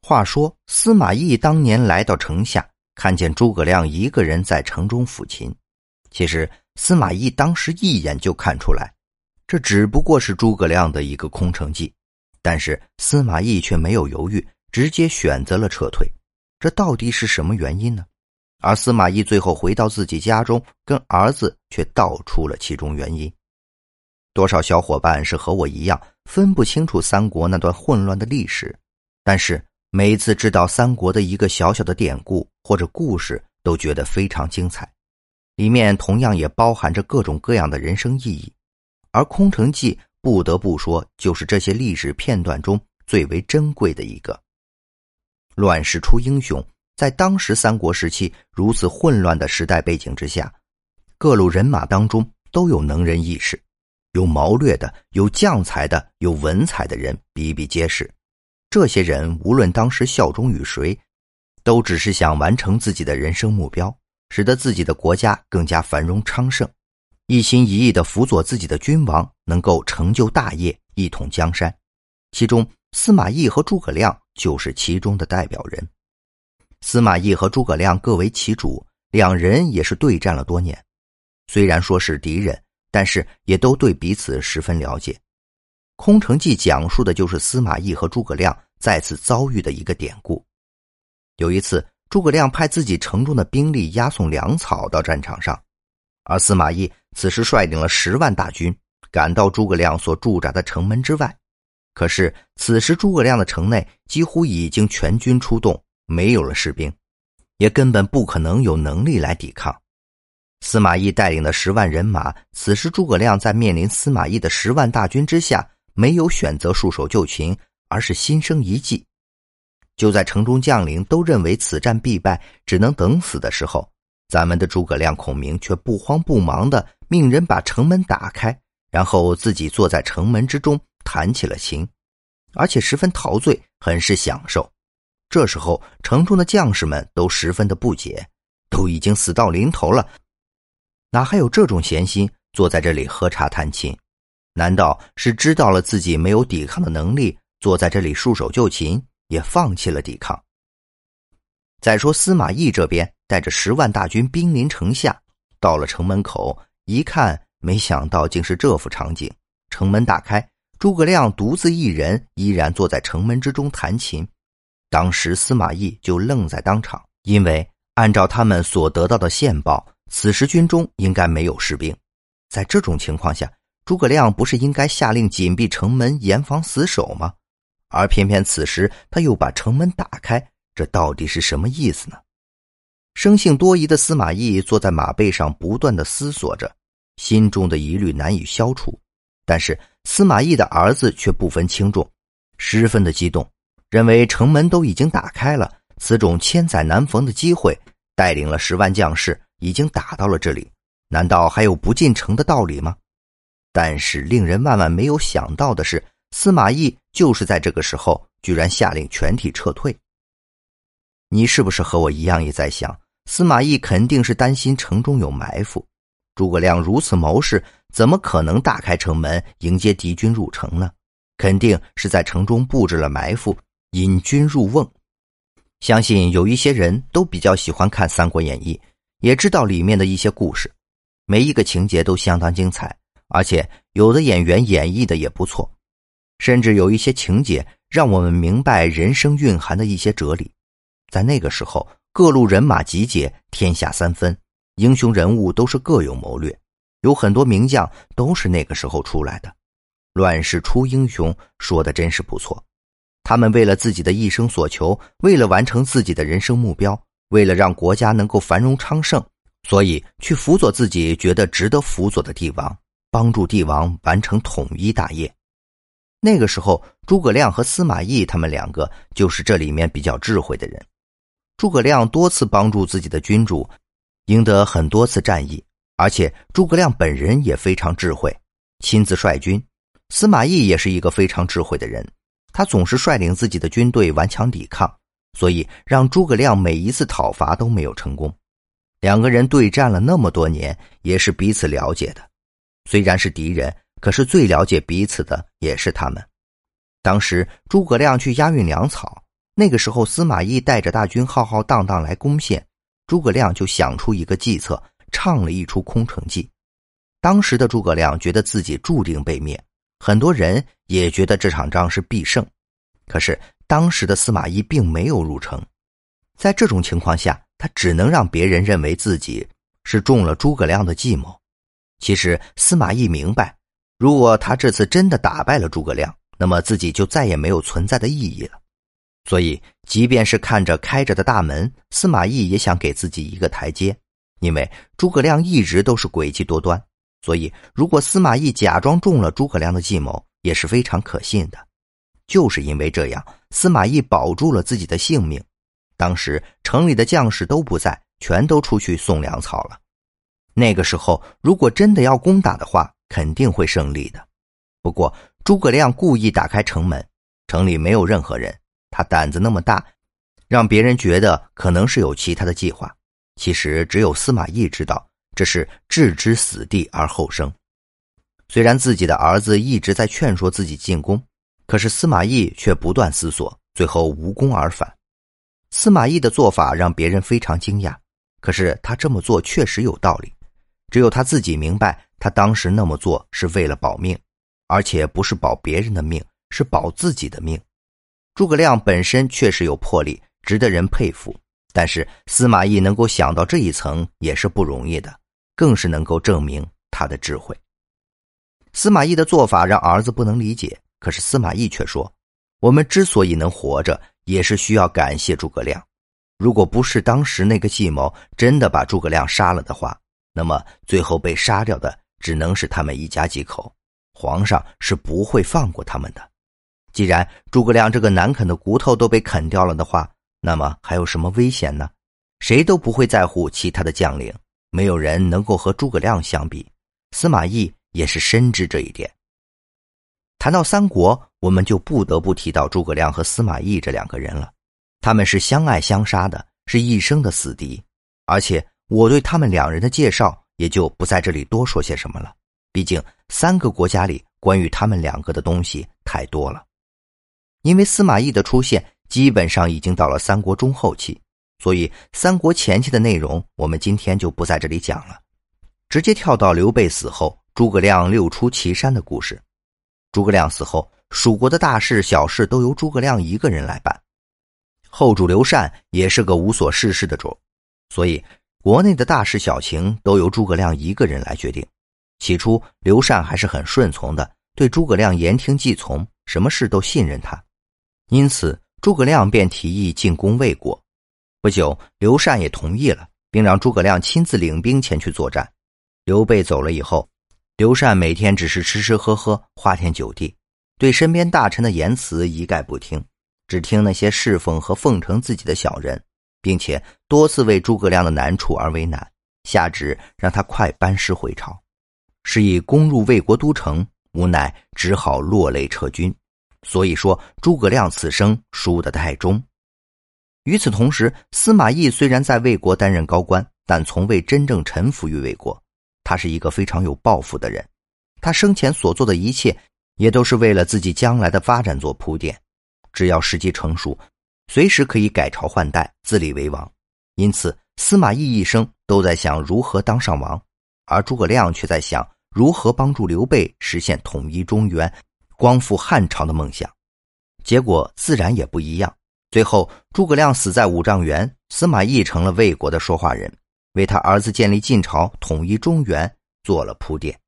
话说司马懿当年来到城下，看见诸葛亮一个人在城中抚琴。其实司马懿当时一眼就看出来，这只不过是诸葛亮的一个空城计。但是司马懿却没有犹豫，直接选择了撤退。这到底是什么原因呢？而司马懿最后回到自己家中，跟儿子却道出了其中原因。多少小伙伴是和我一样，分不清楚三国那段混乱的历史，但是。每一次知道三国的一个小小的典故或者故事，都觉得非常精彩，里面同样也包含着各种各样的人生意义。而《空城计》不得不说，就是这些历史片段中最为珍贵的一个。乱世出英雄，在当时三国时期如此混乱的时代背景之下，各路人马当中都有能人异士，有谋略的，有将才的，有文采的人比比皆是。这些人无论当时效忠于谁，都只是想完成自己的人生目标，使得自己的国家更加繁荣昌盛，一心一意的辅佐自己的君王，能够成就大业，一统江山。其中，司马懿和诸葛亮就是其中的代表人。司马懿和诸葛亮各为其主，两人也是对战了多年，虽然说是敌人，但是也都对彼此十分了解。《空城计》讲述的就是司马懿和诸葛亮再次遭遇的一个典故。有一次，诸葛亮派自己城中的兵力押送粮草到战场上，而司马懿此时率领了十万大军赶到诸葛亮所驻扎的城门之外。可是，此时诸葛亮的城内几乎已经全军出动，没有了士兵，也根本不可能有能力来抵抗。司马懿带领的十万人马，此时诸葛亮在面临司马懿的十万大军之下。没有选择束手就擒，而是心生一计。就在城中将领都认为此战必败，只能等死的时候，咱们的诸葛亮孔明却不慌不忙的命人把城门打开，然后自己坐在城门之中弹起了琴，而且十分陶醉，很是享受。这时候，城中的将士们都十分的不解，都已经死到临头了，哪还有这种闲心坐在这里喝茶弹琴？难道是知道了自己没有抵抗的能力，坐在这里束手就擒，也放弃了抵抗？再说司马懿这边带着十万大军兵临城下，到了城门口一看，没想到竟是这副场景：城门打开，诸葛亮独自一人，依然坐在城门之中弹琴。当时司马懿就愣在当场，因为按照他们所得到的线报，此时军中应该没有士兵。在这种情况下，诸葛亮不是应该下令紧闭城门，严防死守吗？而偏偏此时他又把城门打开，这到底是什么意思呢？生性多疑的司马懿坐在马背上，不断的思索着，心中的疑虑难以消除。但是司马懿的儿子却不分轻重，十分的激动，认为城门都已经打开了，此种千载难逢的机会，带领了十万将士已经打到了这里，难道还有不进城的道理吗？但是令人万万没有想到的是，司马懿就是在这个时候，居然下令全体撤退。你是不是和我一样也在想，司马懿肯定是担心城中有埋伏？诸葛亮如此谋士，怎么可能打开城门迎接敌军入城呢？肯定是在城中布置了埋伏，引军入瓮。相信有一些人都比较喜欢看《三国演义》，也知道里面的一些故事，每一个情节都相当精彩。而且有的演员演绎的也不错，甚至有一些情节让我们明白人生蕴含的一些哲理。在那个时候，各路人马集结，天下三分，英雄人物都是各有谋略，有很多名将都是那个时候出来的。乱世出英雄，说的真是不错。他们为了自己的一生所求，为了完成自己的人生目标，为了让国家能够繁荣昌盛，所以去辅佐自己觉得值得辅佐的帝王。帮助帝王完成统一大业。那个时候，诸葛亮和司马懿他们两个就是这里面比较智慧的人。诸葛亮多次帮助自己的君主，赢得很多次战役，而且诸葛亮本人也非常智慧，亲自率军。司马懿也是一个非常智慧的人，他总是率领自己的军队顽强抵抗，所以让诸葛亮每一次讨伐都没有成功。两个人对战了那么多年，也是彼此了解的。虽然是敌人，可是最了解彼此的也是他们。当时诸葛亮去押运粮草，那个时候，司马懿带着大军浩浩荡荡来攻陷，诸葛亮就想出一个计策，唱了一出空城计。当时的诸葛亮觉得自己注定被灭，很多人也觉得这场仗是必胜。可是当时的司马懿并没有入城，在这种情况下，他只能让别人认为自己是中了诸葛亮的计谋。其实司马懿明白，如果他这次真的打败了诸葛亮，那么自己就再也没有存在的意义了。所以，即便是看着开着的大门，司马懿也想给自己一个台阶，因为诸葛亮一直都是诡计多端。所以，如果司马懿假装中了诸葛亮的计谋，也是非常可信的。就是因为这样，司马懿保住了自己的性命。当时城里的将士都不在，全都出去送粮草了。那个时候，如果真的要攻打的话，肯定会胜利的。不过，诸葛亮故意打开城门，城里没有任何人。他胆子那么大，让别人觉得可能是有其他的计划。其实，只有司马懿知道。这是置之死地而后生。虽然自己的儿子一直在劝说自己进攻，可是司马懿却不断思索，最后无功而返。司马懿的做法让别人非常惊讶，可是他这么做确实有道理。只有他自己明白，他当时那么做是为了保命，而且不是保别人的命，是保自己的命。诸葛亮本身确实有魄力，值得人佩服，但是司马懿能够想到这一层也是不容易的。更是能够证明他的智慧。司马懿的做法让儿子不能理解，可是司马懿却说：“我们之所以能活着，也是需要感谢诸葛亮。如果不是当时那个计谋真的把诸葛亮杀了的话，那么最后被杀掉的只能是他们一家几口，皇上是不会放过他们的。既然诸葛亮这个难啃的骨头都被啃掉了的话，那么还有什么危险呢？谁都不会在乎其他的将领。”没有人能够和诸葛亮相比，司马懿也是深知这一点。谈到三国，我们就不得不提到诸葛亮和司马懿这两个人了。他们是相爱相杀的，是一生的死敌。而且我对他们两人的介绍也就不在这里多说些什么了。毕竟三个国家里关于他们两个的东西太多了。因为司马懿的出现，基本上已经到了三国中后期。所以，三国前期的内容，我们今天就不在这里讲了，直接跳到刘备死后，诸葛亮六出祁山的故事。诸葛亮死后，蜀国的大事小事都由诸葛亮一个人来办，后主刘禅也是个无所事事的主，所以国内的大事小情都由诸葛亮一个人来决定。起初，刘禅还是很顺从的，对诸葛亮言听计从，什么事都信任他，因此诸葛亮便提议进攻魏国。不久，刘禅也同意了，并让诸葛亮亲自领兵前去作战。刘备走了以后，刘禅每天只是吃吃喝喝，花天酒地，对身边大臣的言辞一概不听，只听那些侍奉和奉承自己的小人，并且多次为诸葛亮的难处而为难，下旨让他快班师回朝。是以攻入魏国都城，无奈只好落泪撤军。所以说，诸葛亮此生输得太重。与此同时，司马懿虽然在魏国担任高官，但从未真正臣服于魏国。他是一个非常有抱负的人，他生前所做的一切，也都是为了自己将来的发展做铺垫。只要时机成熟，随时可以改朝换代，自立为王。因此，司马懿一生都在想如何当上王，而诸葛亮却在想如何帮助刘备实现统一中原、光复汉朝的梦想。结果自然也不一样。最后，诸葛亮死在五丈原，司马懿成了魏国的说话人，为他儿子建立晋朝、统一中原做了铺垫。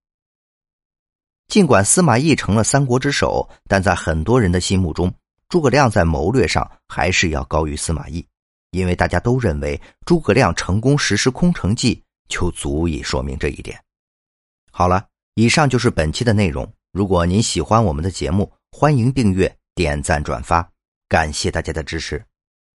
尽管司马懿成了三国之首，但在很多人的心目中，诸葛亮在谋略上还是要高于司马懿，因为大家都认为诸葛亮成功实施空城计，就足以说明这一点。好了，以上就是本期的内容。如果您喜欢我们的节目，欢迎订阅、点赞、转发。感谢大家的支持。